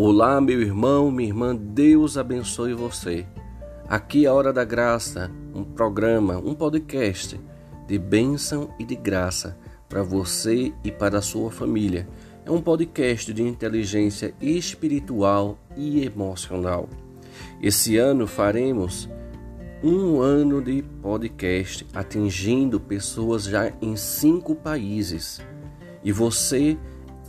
Olá, meu irmão, minha irmã, Deus abençoe você. Aqui é a Hora da Graça, um programa, um podcast de bênção e de graça para você e para a sua família. É um podcast de inteligência espiritual e emocional. Esse ano faremos um ano de podcast atingindo pessoas já em cinco países. E você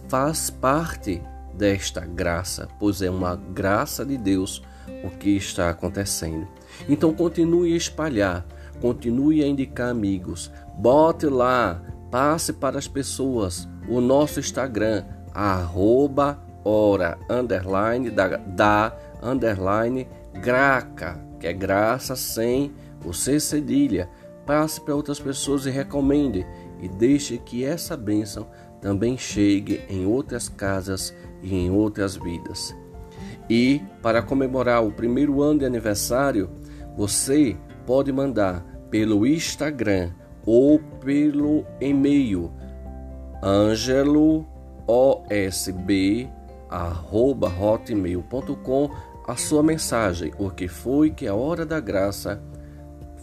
faz parte desta graça, pois é uma graça de Deus o que está acontecendo. Então continue a espalhar, continue a indicar amigos, bote lá, passe para as pessoas o nosso Instagram, arroba ora, underline, da, da underline, graca, que é graça sem o C cedilha. Passe para outras pessoas e recomende e deixe que essa bênção também chegue em outras casas e em outras vidas. E para comemorar o primeiro ano de aniversário, você pode mandar pelo Instagram ou pelo e-mail angeloosb@hotmail.com a sua mensagem, o que foi que a hora da graça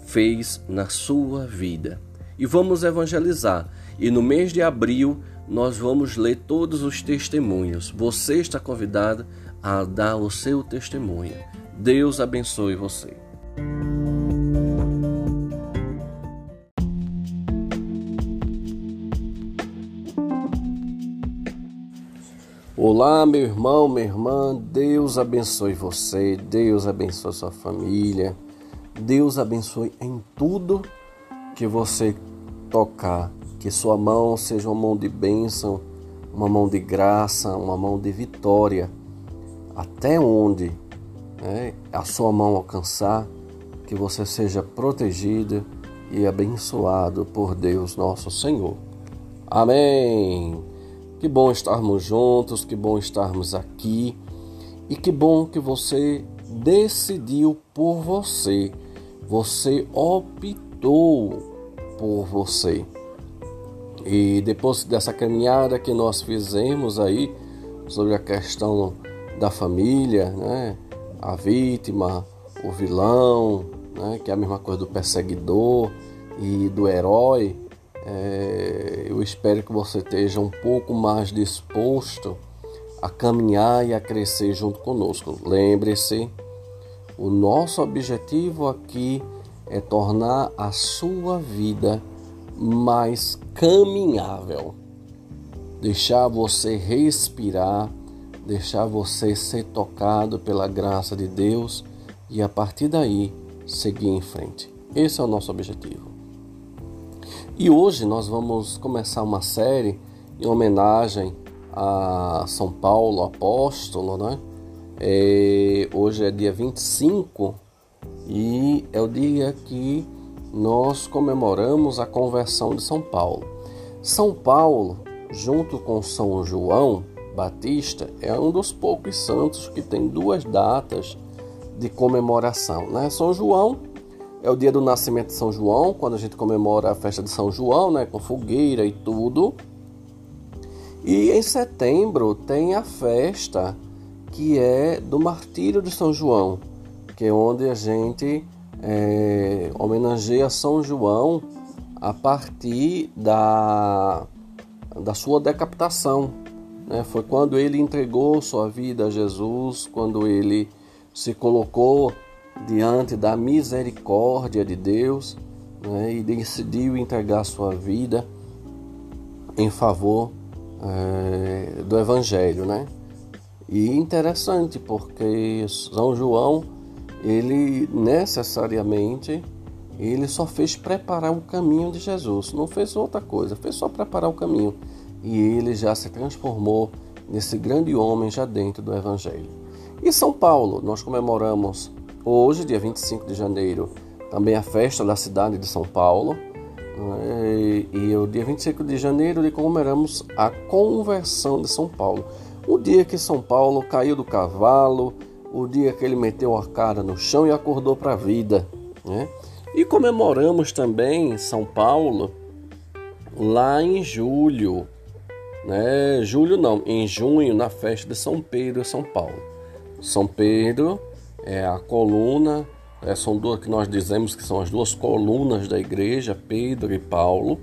fez na sua vida. E vamos evangelizar. E no mês de abril nós vamos ler todos os testemunhos. Você está convidado a dar o seu testemunho. Deus abençoe você. Olá, meu irmão, minha irmã, Deus abençoe você, Deus abençoe sua família, Deus abençoe em tudo que você tocar que sua mão seja uma mão de bênção, uma mão de graça, uma mão de vitória. Até onde né, a sua mão alcançar, que você seja protegido e abençoado por Deus nosso Senhor. Amém. Que bom estarmos juntos, que bom estarmos aqui e que bom que você decidiu por você. Você optou por você. E depois dessa caminhada que nós fizemos aí sobre a questão da família, né? A vítima, o vilão, né? Que é a mesma coisa do perseguidor e do herói. É, eu espero que você esteja um pouco mais disposto a caminhar e a crescer junto conosco. Lembre-se, o nosso objetivo aqui é tornar a sua vida mais caminhável. Deixar você respirar, deixar você ser tocado pela graça de Deus e a partir daí seguir em frente. Esse é o nosso objetivo. E hoje nós vamos começar uma série em homenagem a São Paulo, apóstolo, né? É, hoje é dia 25 e é o dia que nós comemoramos a conversão de São Paulo. São Paulo, junto com São João Batista, é um dos poucos santos que tem duas datas de comemoração. Né? São João é o dia do nascimento de São João, quando a gente comemora a festa de São João, né? com fogueira e tudo. E em setembro tem a festa que é do martírio de São João, que é onde a gente é, homenageia São João a partir da, da sua decapitação. Né? Foi quando ele entregou sua vida a Jesus, quando ele se colocou diante da misericórdia de Deus né? e decidiu entregar sua vida em favor é, do Evangelho. Né? E interessante porque São João ele necessariamente ele só fez preparar o caminho de Jesus, não fez outra coisa, fez só preparar o caminho. E ele já se transformou nesse grande homem já dentro do Evangelho. E São Paulo, nós comemoramos hoje, dia 25 de janeiro, também a festa da cidade de São Paulo. E o dia 25 de janeiro comemoramos a conversão de São Paulo. O dia que São Paulo caiu do cavalo, o dia que ele meteu a cara no chão e acordou para a vida. Né? E comemoramos também São Paulo lá em julho. né? Julho não, em junho, na festa de São Pedro e São Paulo. São Pedro é a coluna, é, são duas que nós dizemos que são as duas colunas da igreja, Pedro e Paulo.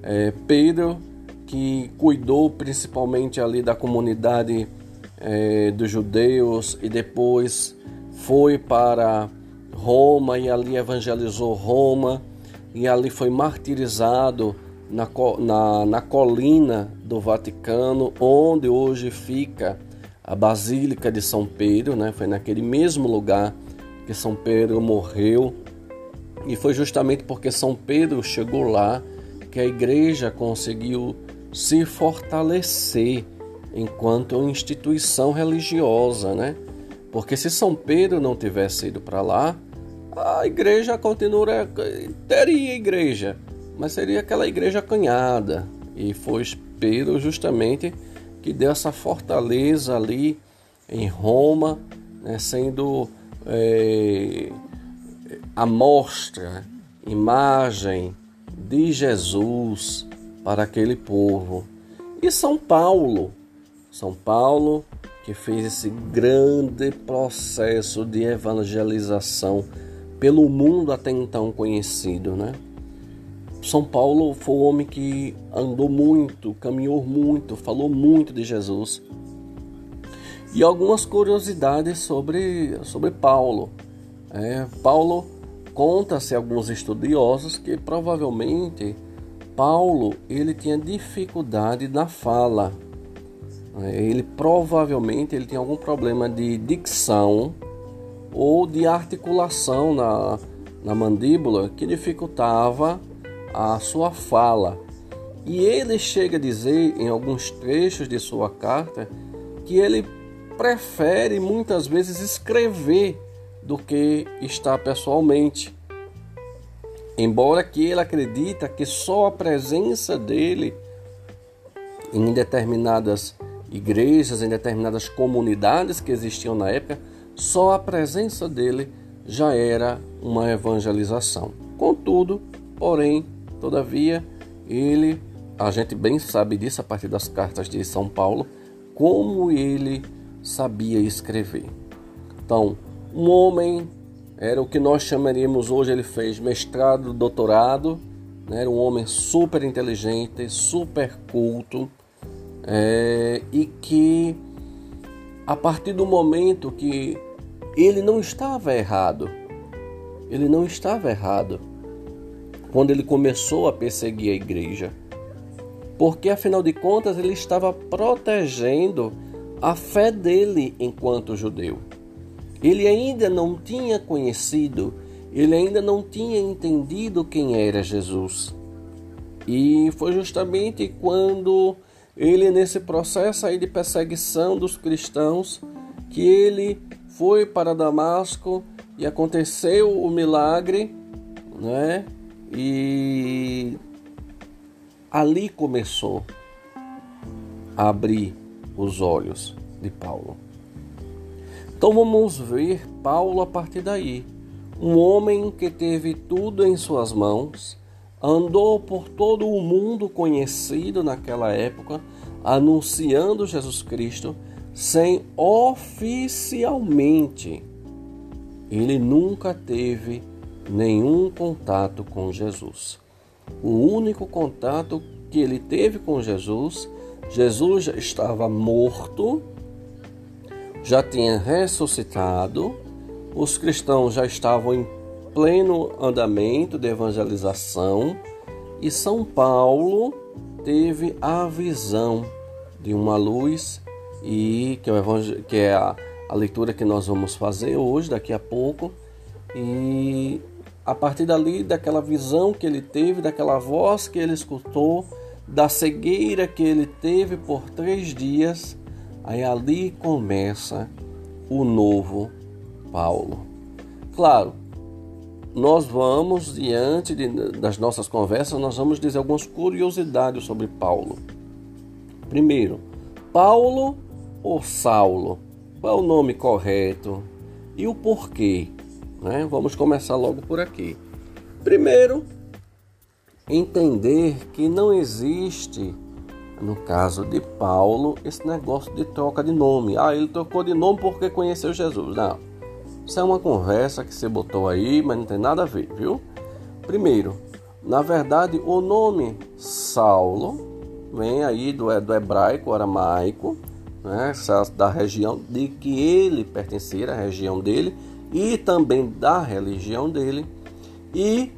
É, Pedro que cuidou principalmente ali da comunidade é, dos judeus e depois foi para Roma e ali evangelizou Roma e ali foi martirizado na, na, na colina do Vaticano, onde hoje fica a Basílica de São Pedro, né? foi naquele mesmo lugar que São Pedro morreu. E foi justamente porque São Pedro chegou lá que a igreja conseguiu se fortalecer enquanto instituição religiosa, né? Porque se São Pedro não tivesse ido para lá, a igreja continuaria, teria igreja, mas seria aquela igreja acanhada. E foi Pedro justamente que deu essa fortaleza ali em Roma, né, sendo é, mostra, imagem de Jesus para aquele povo. E São Paulo, São Paulo que fez esse grande processo de evangelização pelo mundo até então conhecido, né? São Paulo foi um homem que andou muito, caminhou muito, falou muito de Jesus. E algumas curiosidades sobre, sobre Paulo. É, Paulo conta-se alguns estudiosos que provavelmente Paulo ele tinha dificuldade na fala. É, ele provavelmente ele tinha algum problema de dicção ou de articulação na, na mandíbula que dificultava a sua fala. E ele chega a dizer em alguns trechos de sua carta que ele prefere muitas vezes escrever do que estar pessoalmente. Embora que ele acredita que só a presença dele em determinadas igrejas, em determinadas comunidades que existiam na época, só a presença dele já era uma evangelização. Contudo, porém, todavia, ele, a gente bem sabe disso a partir das cartas de São Paulo, como ele sabia escrever. Então, um homem era o que nós chamaríamos hoje, ele fez mestrado, doutorado, né? era um homem super inteligente, super culto, é, e que a partir do momento que ele não estava errado. Ele não estava errado quando ele começou a perseguir a igreja. Porque afinal de contas ele estava protegendo a fé dele enquanto judeu. Ele ainda não tinha conhecido, ele ainda não tinha entendido quem era Jesus. E foi justamente quando ele, nesse processo aí de perseguição dos cristãos, que ele foi para Damasco e aconteceu o milagre, né? E ali começou a abrir os olhos de Paulo. Então vamos ver Paulo a partir daí. Um homem que teve tudo em suas mãos, andou por todo o mundo conhecido naquela época, anunciando Jesus Cristo sem oficialmente. Ele nunca teve nenhum contato com Jesus. O único contato que ele teve com Jesus, Jesus já estava morto, já tinha ressuscitado, os cristãos já estavam em pleno andamento de evangelização e São Paulo teve a visão de uma luz e que é, que é a, a leitura que nós vamos fazer hoje, daqui a pouco. E a partir dali, daquela visão que ele teve, daquela voz que ele escutou, da cegueira que ele teve por três dias, aí ali começa o novo Paulo. Claro, nós vamos, diante de, das nossas conversas, nós vamos dizer algumas curiosidades sobre Paulo. Primeiro, Paulo ou Saulo? Qual é o nome correto e o porquê? Né? Vamos começar logo por aqui. Primeiro, entender que não existe no caso de Paulo, esse negócio de troca de nome. Ah, ele trocou de nome porque conheceu Jesus. Não. Isso é uma conversa que você botou aí, mas não tem nada a ver, viu? Primeiro, na verdade, o nome Saulo vem aí do, do hebraico, aramaico, né, da região de que ele pertencia, a região dele, e também da religião dele. E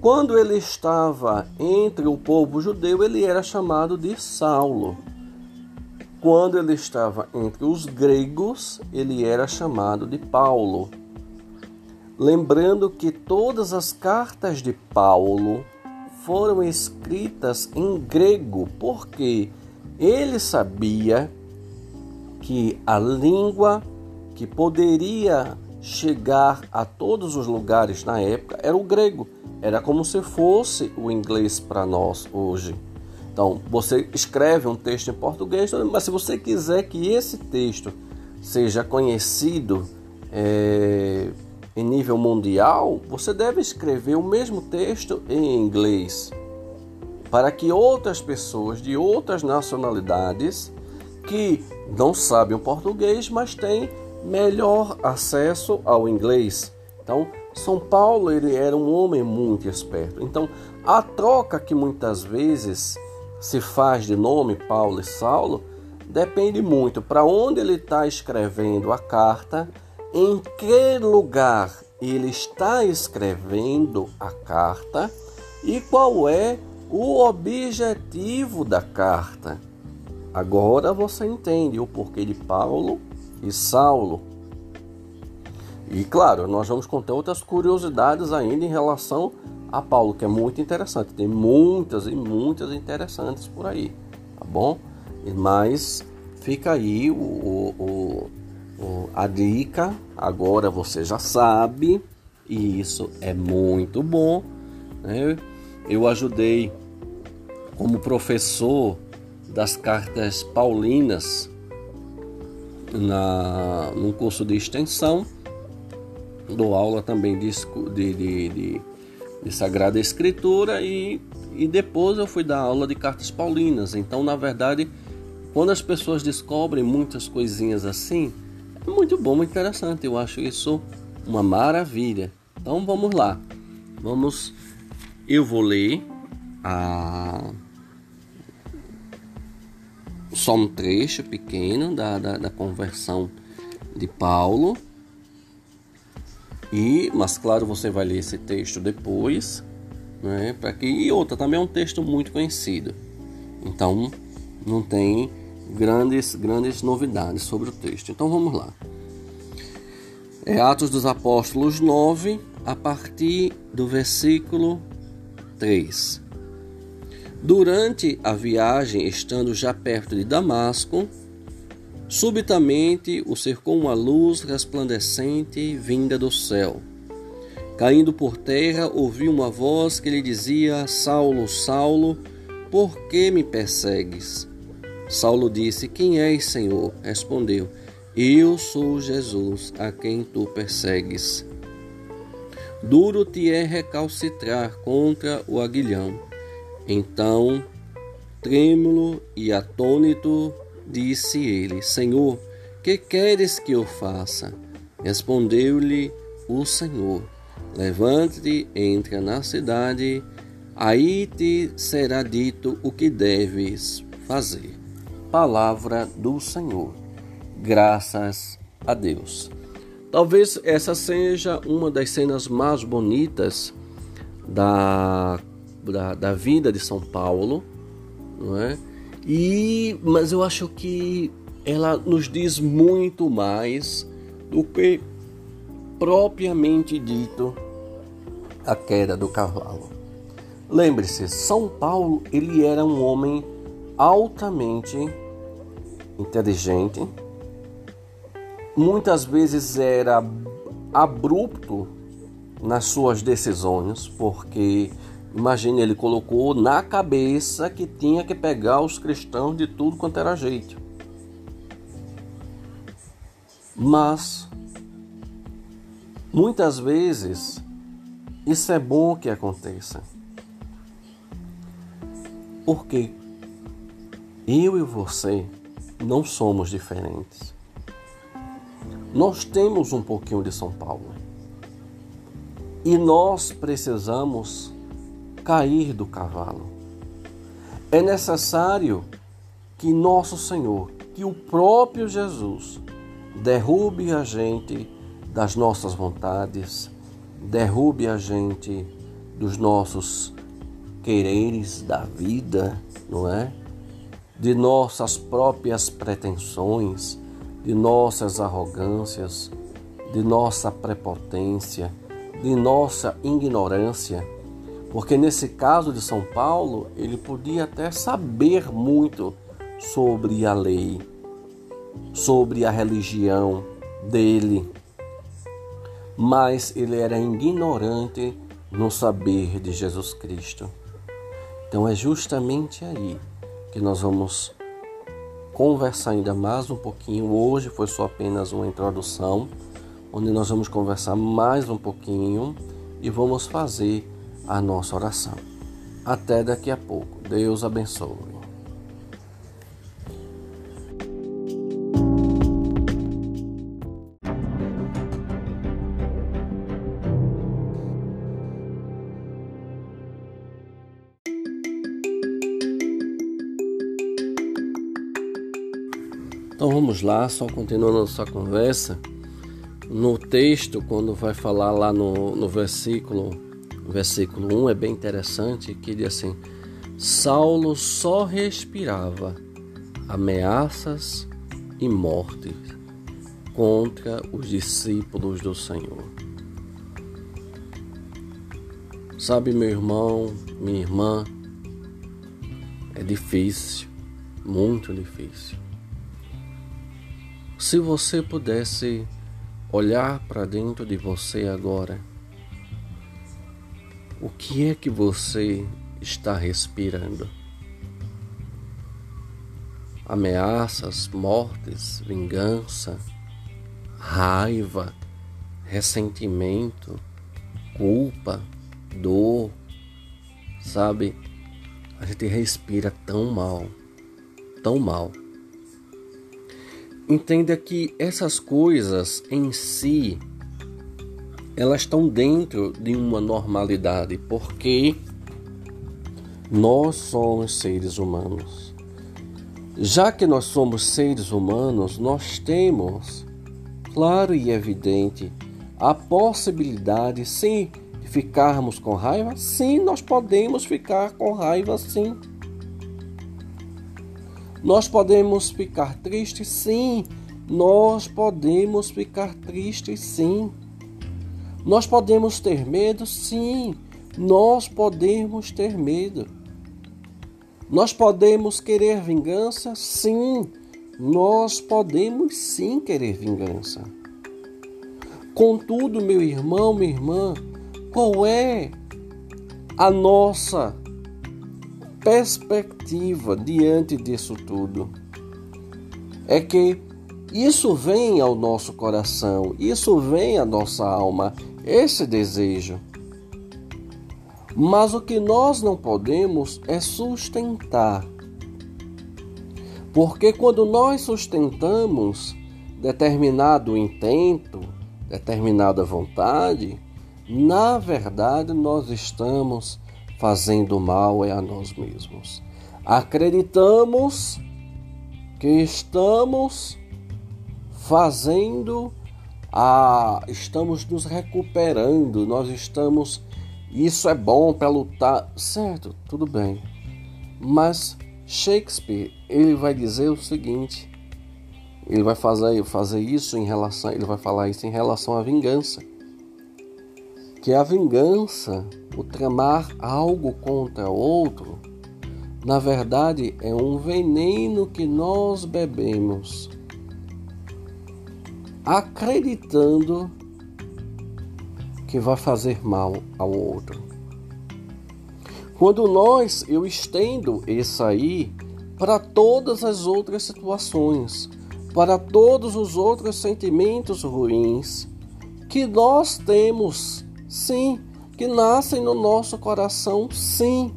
quando ele estava entre o povo judeu, ele era chamado de Saulo. Quando ele estava entre os gregos, ele era chamado de Paulo. Lembrando que todas as cartas de Paulo foram escritas em grego, porque ele sabia que a língua que poderia chegar a todos os lugares na época era o grego. Era como se fosse o inglês para nós hoje. Então, você escreve um texto em português, mas se você quiser que esse texto seja conhecido é, em nível mundial, você deve escrever o mesmo texto em inglês, para que outras pessoas de outras nacionalidades que não sabem o português, mas têm melhor acesso ao inglês. Então, São Paulo ele era um homem muito esperto. Então, a troca que muitas vezes se faz de nome Paulo e Saulo depende muito para onde ele está escrevendo a carta, em que lugar ele está escrevendo a carta e qual é o objetivo da carta. Agora você entende o porquê de Paulo e Saulo. E claro, nós vamos contar outras curiosidades ainda em relação a Paulo, que é muito interessante. Tem muitas e muitas interessantes por aí, tá bom? Mas fica aí o, o, o, a dica. Agora você já sabe, e isso é muito bom. Né? Eu ajudei como professor das cartas paulinas na, num curso de extensão, dou aula também de, de, de, de, de Sagrada Escritura e, e depois eu fui dar aula de cartas paulinas. Então, na verdade, quando as pessoas descobrem muitas coisinhas assim, é muito bom, muito interessante. Eu acho isso uma maravilha. Então vamos lá. Vamos. Eu vou ler a só um trecho pequeno da, da, da conversão de Paulo. E, mas claro, você vai ler esse texto depois, né? Para que e outra também é um texto muito conhecido. Então, não tem grandes grandes novidades sobre o texto. Então, vamos lá. É Atos dos Apóstolos 9, a partir do versículo 3. Durante a viagem, estando já perto de Damasco, subitamente o cercou uma luz resplandecente vinda do céu. Caindo por terra, ouviu uma voz que lhe dizia: Saulo, Saulo, por que me persegues? Saulo disse: Quem és, Senhor? Respondeu: Eu sou Jesus, a quem tu persegues. Duro te é recalcitrar contra o aguilhão. Então, trêmulo e atônito, disse ele: Senhor, que queres que eu faça? Respondeu-lhe o Senhor: Levante-te, entra na cidade, aí te será dito o que deves fazer. Palavra do Senhor. Graças a Deus. Talvez essa seja uma das cenas mais bonitas da da, da vida de São Paulo, não é? E, mas eu acho que ela nos diz muito mais do que propriamente dito a queda do cavalo. Lembre-se, São Paulo ele era um homem altamente inteligente, muitas vezes era abrupto nas suas decisões, porque Imagine, ele colocou na cabeça que tinha que pegar os cristãos de tudo quanto era jeito. Mas, muitas vezes, isso é bom que aconteça. Porque eu e você não somos diferentes. Nós temos um pouquinho de São Paulo. E nós precisamos cair do cavalo. É necessário que nosso Senhor, que o próprio Jesus, derrube a gente das nossas vontades, derrube a gente dos nossos quereres da vida, não é? De nossas próprias pretensões, de nossas arrogâncias, de nossa prepotência, de nossa ignorância. Porque nesse caso de São Paulo, ele podia até saber muito sobre a lei, sobre a religião dele, mas ele era ignorante no saber de Jesus Cristo. Então é justamente aí que nós vamos conversar ainda mais um pouquinho. Hoje foi só apenas uma introdução, onde nós vamos conversar mais um pouquinho e vamos fazer a nossa oração. Até daqui a pouco. Deus abençoe. Então vamos lá, só continuando nossa conversa. No texto, quando vai falar lá no, no versículo, versículo 1, é bem interessante que diz assim: Saulo só respirava ameaças e mortes contra os discípulos do Senhor. Sabe, meu irmão, minha irmã, é difícil, muito difícil. Se você pudesse olhar para dentro de você agora, que é que você está respirando? Ameaças, mortes, vingança, raiva, ressentimento, culpa, dor, sabe? A gente respira tão mal, tão mal. Entenda que essas coisas em si elas estão dentro de uma normalidade, porque nós somos seres humanos. Já que nós somos seres humanos, nós temos, claro e evidente, a possibilidade, sim, de ficarmos com raiva? Sim, nós podemos ficar com raiva, sim. Nós podemos ficar tristes, sim. Nós podemos ficar tristes, sim. Nós podemos ter medo, sim. Nós podemos ter medo. Nós podemos querer vingança, sim. Nós podemos sim querer vingança. Contudo, meu irmão, minha irmã, qual é a nossa perspectiva diante disso tudo é que isso vem ao nosso coração, isso vem à nossa alma, esse desejo. Mas o que nós não podemos é sustentar. Porque quando nós sustentamos determinado intento, determinada vontade, na verdade nós estamos fazendo mal é a nós mesmos. Acreditamos que estamos fazendo a estamos nos recuperando, nós estamos isso é bom para lutar, certo? Tudo bem. Mas Shakespeare, ele vai dizer o seguinte, ele vai fazer, fazer isso em relação, ele vai falar isso em relação à vingança. Que a vingança o tramar algo contra outro, na verdade é um veneno que nós bebemos, acreditando que vai fazer mal ao outro. Quando nós, eu estendo isso aí para todas as outras situações, para todos os outros sentimentos ruins que nós temos, sim, que nascem no nosso coração, sim,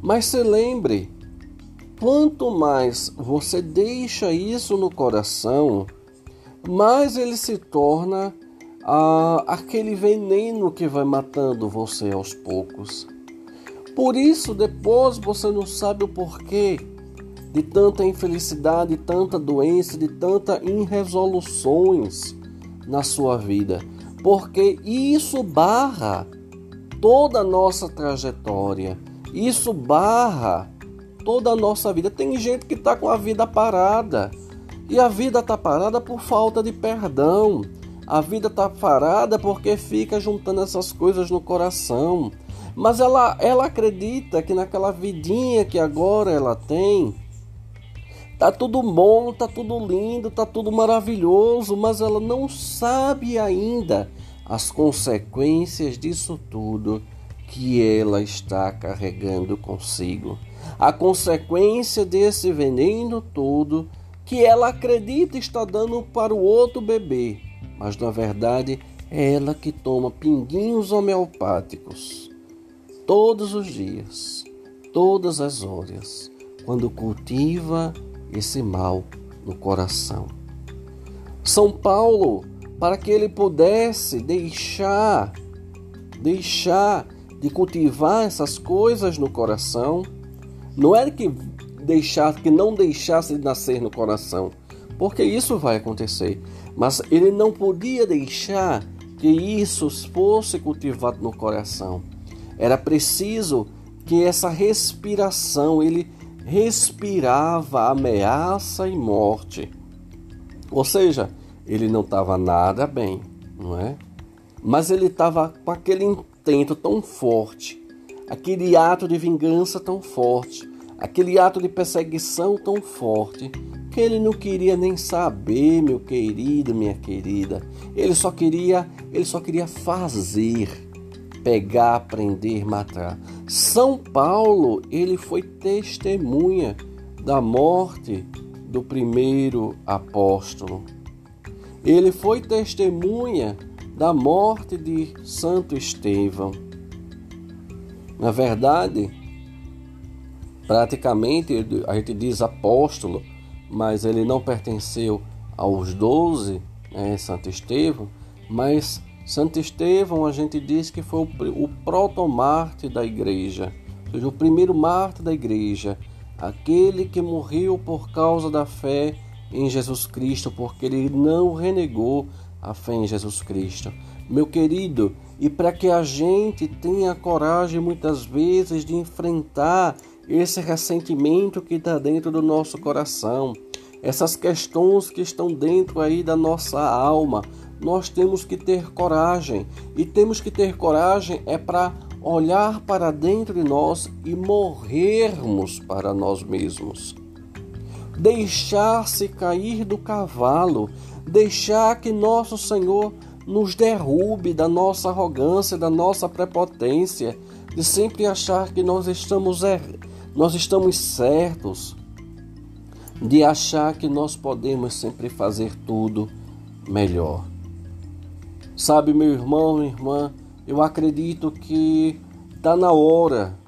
mas se lembre quanto mais você deixa isso no coração, mais ele se torna ah, aquele veneno que vai matando você aos poucos. Por isso, depois você não sabe o porquê de tanta infelicidade, de tanta doença, de tanta irresoluções na sua vida, porque isso barra toda a nossa trajetória, isso barra toda a nossa vida. Tem gente que está com a vida parada e a vida está parada por falta de perdão. A vida está parada porque fica juntando essas coisas no coração. Mas ela, ela acredita que naquela vidinha que agora ela tem, tá tudo bom, tá tudo lindo, tá tudo maravilhoso, mas ela não sabe ainda as consequências disso tudo que ela está carregando consigo. A consequência desse veneno todo que ela acredita está dando para o outro bebê, mas na verdade é ela que toma pinguinhos homeopáticos todos os dias, todas as horas, quando cultiva esse mal no coração. São Paulo, para que ele pudesse deixar, deixar de cultivar essas coisas no coração, não era que deixar, que não deixasse de nascer no coração, porque isso vai acontecer, mas ele não podia deixar que isso fosse cultivado no coração. Era preciso que essa respiração, ele respirava ameaça e morte. Ou seja, ele não estava nada bem, não é? Mas ele estava com aquele intento tão forte, aquele ato de vingança tão forte, aquele ato de perseguição tão forte, que ele não queria nem saber, meu querido, minha querida. Ele só queria, ele só queria fazer pegar, prender, matar. São Paulo, ele foi testemunha da morte do primeiro apóstolo. Ele foi testemunha da morte de Santo Estevão. Na verdade, praticamente a gente diz apóstolo, mas ele não pertenceu aos doze, né, Santo Estevão, mas Santo Estevão, a gente diz que foi o, o proto-mártir da igreja, ou seja, o primeiro mártir da igreja, aquele que morreu por causa da fé em Jesus Cristo, porque ele não renegou a fé em Jesus Cristo. Meu querido, e para que a gente tenha coragem muitas vezes de enfrentar esse ressentimento que está dentro do nosso coração, essas questões que estão dentro aí da nossa alma, nós temos que ter coragem. E temos que ter coragem é para olhar para dentro de nós e morrermos para nós mesmos. Deixar-se cair do cavalo, deixar que nosso Senhor nos derrube da nossa arrogância, da nossa prepotência, de sempre achar que nós estamos er... nós estamos certos, de achar que nós podemos sempre fazer tudo melhor. Sabe, meu irmão, minha irmã, eu acredito que está na hora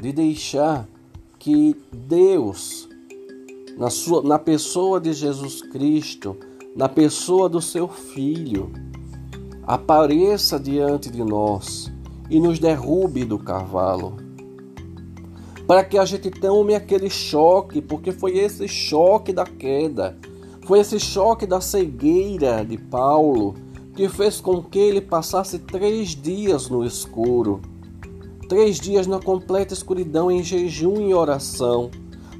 de deixar que Deus, na, sua, na pessoa de Jesus Cristo, na pessoa do seu Filho, apareça diante de nós e nos derrube do cavalo. Para que a gente tome aquele choque, porque foi esse choque da queda, foi esse choque da cegueira de Paulo que fez com que ele passasse três dias no escuro, três dias na completa escuridão, em jejum e oração,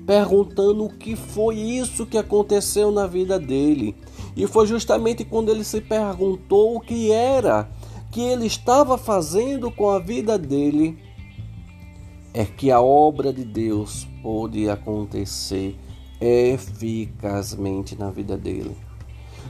perguntando o que foi isso que aconteceu na vida dele. E foi justamente quando ele se perguntou o que era que ele estava fazendo com a vida dele, é que a obra de Deus pôde acontecer eficazmente na vida dele.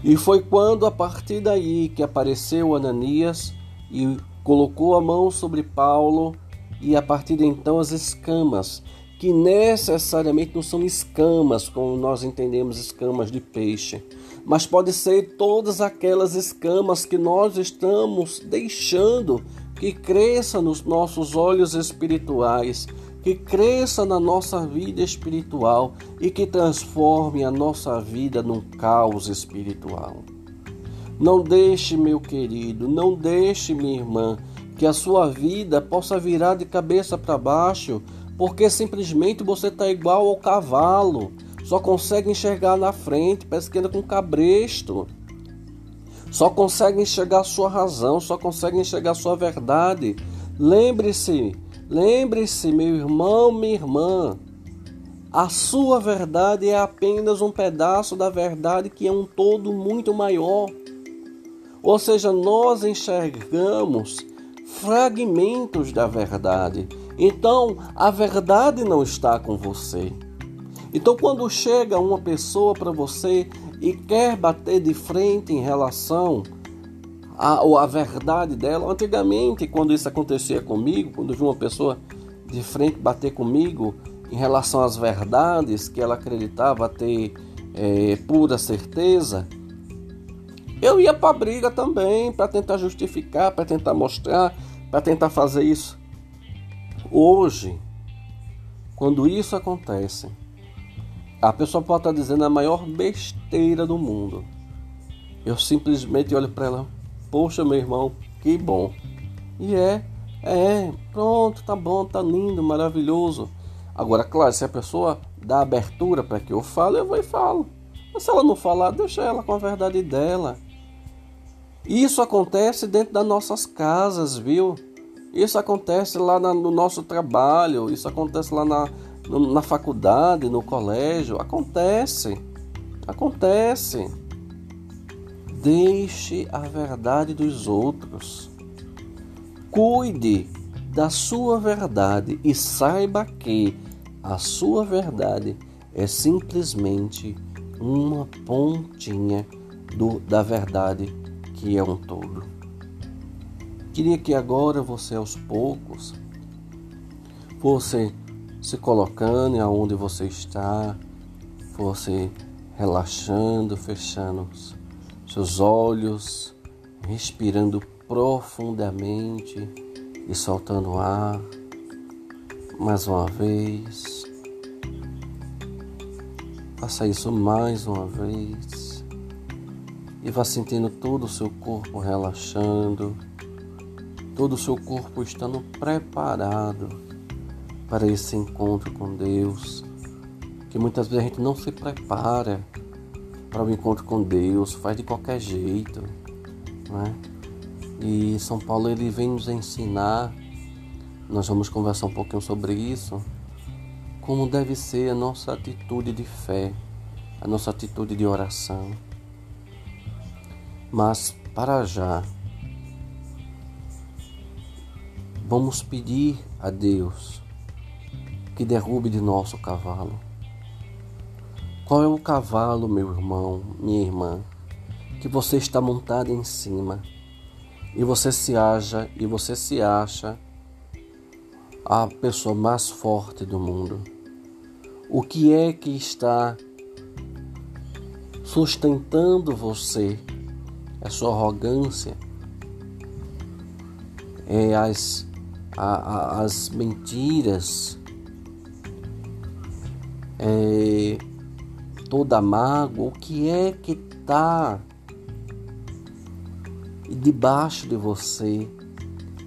E foi quando, a partir daí, que apareceu Ananias e colocou a mão sobre Paulo, e a partir de então as escamas, que necessariamente não são escamas, como nós entendemos escamas de peixe, mas pode ser todas aquelas escamas que nós estamos deixando que cresça nos nossos olhos espirituais, que cresça na nossa vida espiritual e que transforme a nossa vida num caos espiritual. Não deixe, meu querido, não deixe, minha irmã, que a sua vida possa virar de cabeça para baixo, porque simplesmente você está igual ao cavalo, só consegue enxergar na frente, parece que anda com cabresto. Só consegue enxergar sua razão, só consegue enxergar sua verdade. Lembre-se, lembre-se, meu irmão, minha irmã, a sua verdade é apenas um pedaço da verdade que é um todo muito maior. Ou seja, nós enxergamos fragmentos da verdade. Então, a verdade não está com você. Então, quando chega uma pessoa para você e quer bater de frente em relação à, à verdade dela, antigamente, quando isso acontecia comigo, quando uma pessoa de frente bater comigo em relação às verdades que ela acreditava ter é, pura certeza, eu ia para a briga também, para tentar justificar, para tentar mostrar, para tentar fazer isso. Hoje, quando isso acontece, a pessoa pode estar dizendo a maior besteira do mundo. Eu simplesmente olho para ela, poxa, meu irmão, que bom. E é, é, pronto, tá bom, tá lindo, maravilhoso. Agora, claro, se a pessoa dá abertura para que eu fale, eu vou e falo. Mas se ela não falar, deixa ela com a verdade dela. Isso acontece dentro das nossas casas, viu? Isso acontece lá no nosso trabalho, isso acontece lá na, na faculdade, no colégio. Acontece. Acontece. Deixe a verdade dos outros. Cuide da sua verdade e saiba que a sua verdade é simplesmente uma pontinha do, da verdade que é um todo. Queria que agora você aos poucos fosse se colocando aonde você está, fosse relaxando, fechando seus olhos, respirando profundamente e soltando ar mais uma vez. Faça isso mais uma vez e vá sentindo todo o seu corpo relaxando, todo o seu corpo estando preparado para esse encontro com Deus, que muitas vezes a gente não se prepara para o encontro com Deus, faz de qualquer jeito, né? E São Paulo ele vem nos ensinar, nós vamos conversar um pouquinho sobre isso, como deve ser a nossa atitude de fé, a nossa atitude de oração. Mas para já, vamos pedir a Deus que derrube de nosso cavalo. Qual é o cavalo, meu irmão, minha irmã, que você está montado em cima e você se acha e você se acha a pessoa mais forte do mundo? O que é que está sustentando você a sua arrogância, é as, a, a, as mentiras, é, toda mágoa, o que é que está debaixo de você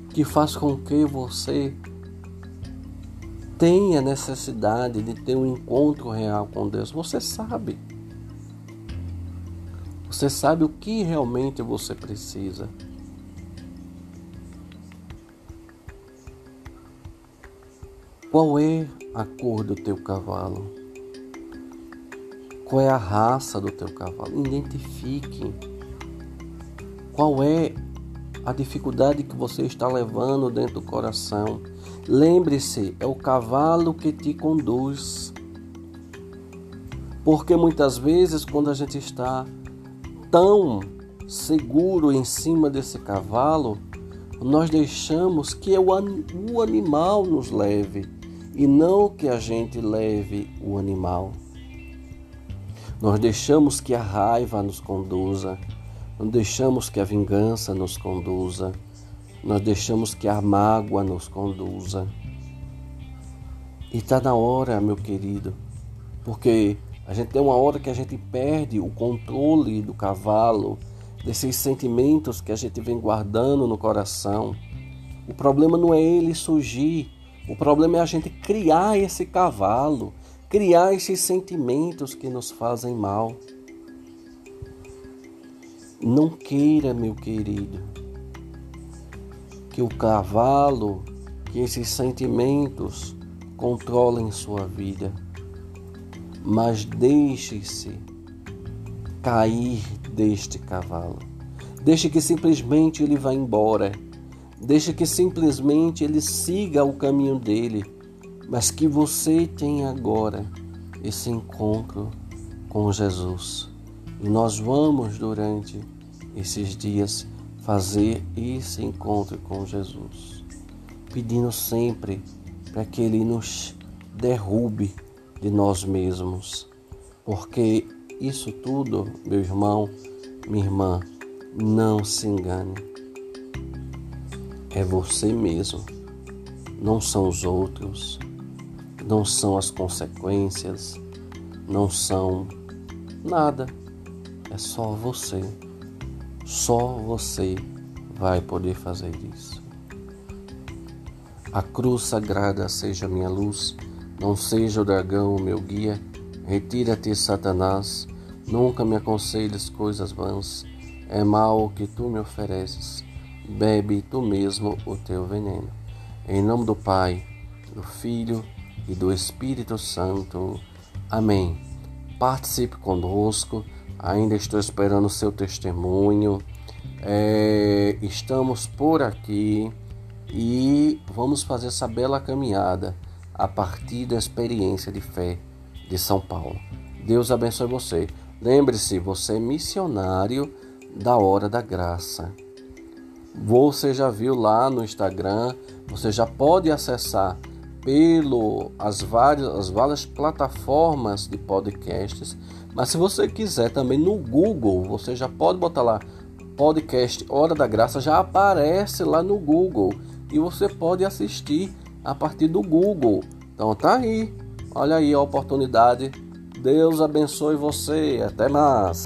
que faz com que você tenha necessidade de ter um encontro real com Deus. Você sabe. Você sabe o que realmente você precisa. Qual é a cor do teu cavalo? Qual é a raça do teu cavalo? Identifique. Qual é a dificuldade que você está levando dentro do coração? Lembre-se, é o cavalo que te conduz. Porque muitas vezes, quando a gente está tão seguro em cima desse cavalo, nós deixamos que o animal nos leve e não que a gente leve o animal. Nós deixamos que a raiva nos conduza, não deixamos que a vingança nos conduza, nós deixamos que a mágoa nos conduza. E está na hora, meu querido, porque a gente tem uma hora que a gente perde o controle do cavalo, desses sentimentos que a gente vem guardando no coração. O problema não é ele surgir, o problema é a gente criar esse cavalo, criar esses sentimentos que nos fazem mal. Não queira, meu querido, que o cavalo, que esses sentimentos controlem sua vida, mas deixe-se cair deste cavalo. Deixe que simplesmente ele vá embora Deixa que simplesmente ele siga o caminho dele, mas que você tenha agora esse encontro com Jesus. E nós vamos, durante esses dias, fazer esse encontro com Jesus, pedindo sempre para que Ele nos derrube de nós mesmos, porque isso tudo, meu irmão, minha irmã, não se engane. É você mesmo, não são os outros, não são as consequências, não são nada, é só você. Só você vai poder fazer isso. A cruz sagrada seja minha luz, não seja o dragão o meu guia. Retira-te, Satanás, nunca me aconselhes coisas vãs. É mal o que tu me ofereces bebe tu mesmo o teu veneno. Em nome do Pai, do Filho e do Espírito Santo. Amém. Participe conosco, ainda estou esperando o seu testemunho. É, estamos por aqui e vamos fazer essa bela caminhada a partir da experiência de fé de São Paulo. Deus abençoe você. Lembre-se, você é missionário da hora da graça. Você já viu lá no Instagram, você já pode acessar pelo as várias, as várias plataformas de podcasts. Mas se você quiser também no Google, você já pode botar lá podcast Hora da Graça, já aparece lá no Google e você pode assistir a partir do Google. Então tá aí, olha aí a oportunidade. Deus abençoe você. Até mais.